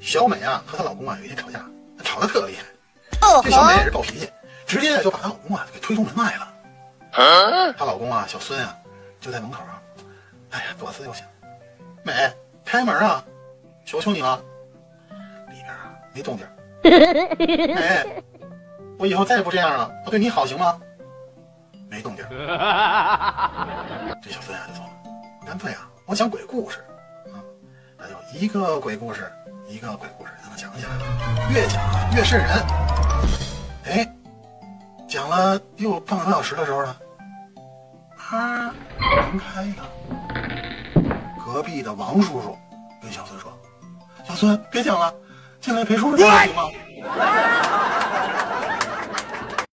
小美啊和她老公啊有一天吵架，吵得特厉害。哦这小美也，是暴脾气，直接就把她老公啊给推出门外了。她老公啊小孙啊就在门口啊，哎呀左思右想，美开门啊，求求你了。里边啊没动静。美，我以后再也不这样了，我对你好行吗？没动静。这小孙啊就走了，干脆啊，我讲鬼故事。一个鬼故事一个鬼故事让他讲起来了，越讲啊越瘆人。哎，讲了又半个多小时的时候呢，啪，门开了。隔壁的王叔叔跟小孙说：“小孙，别讲了，进来陪叔叔聊行吗？”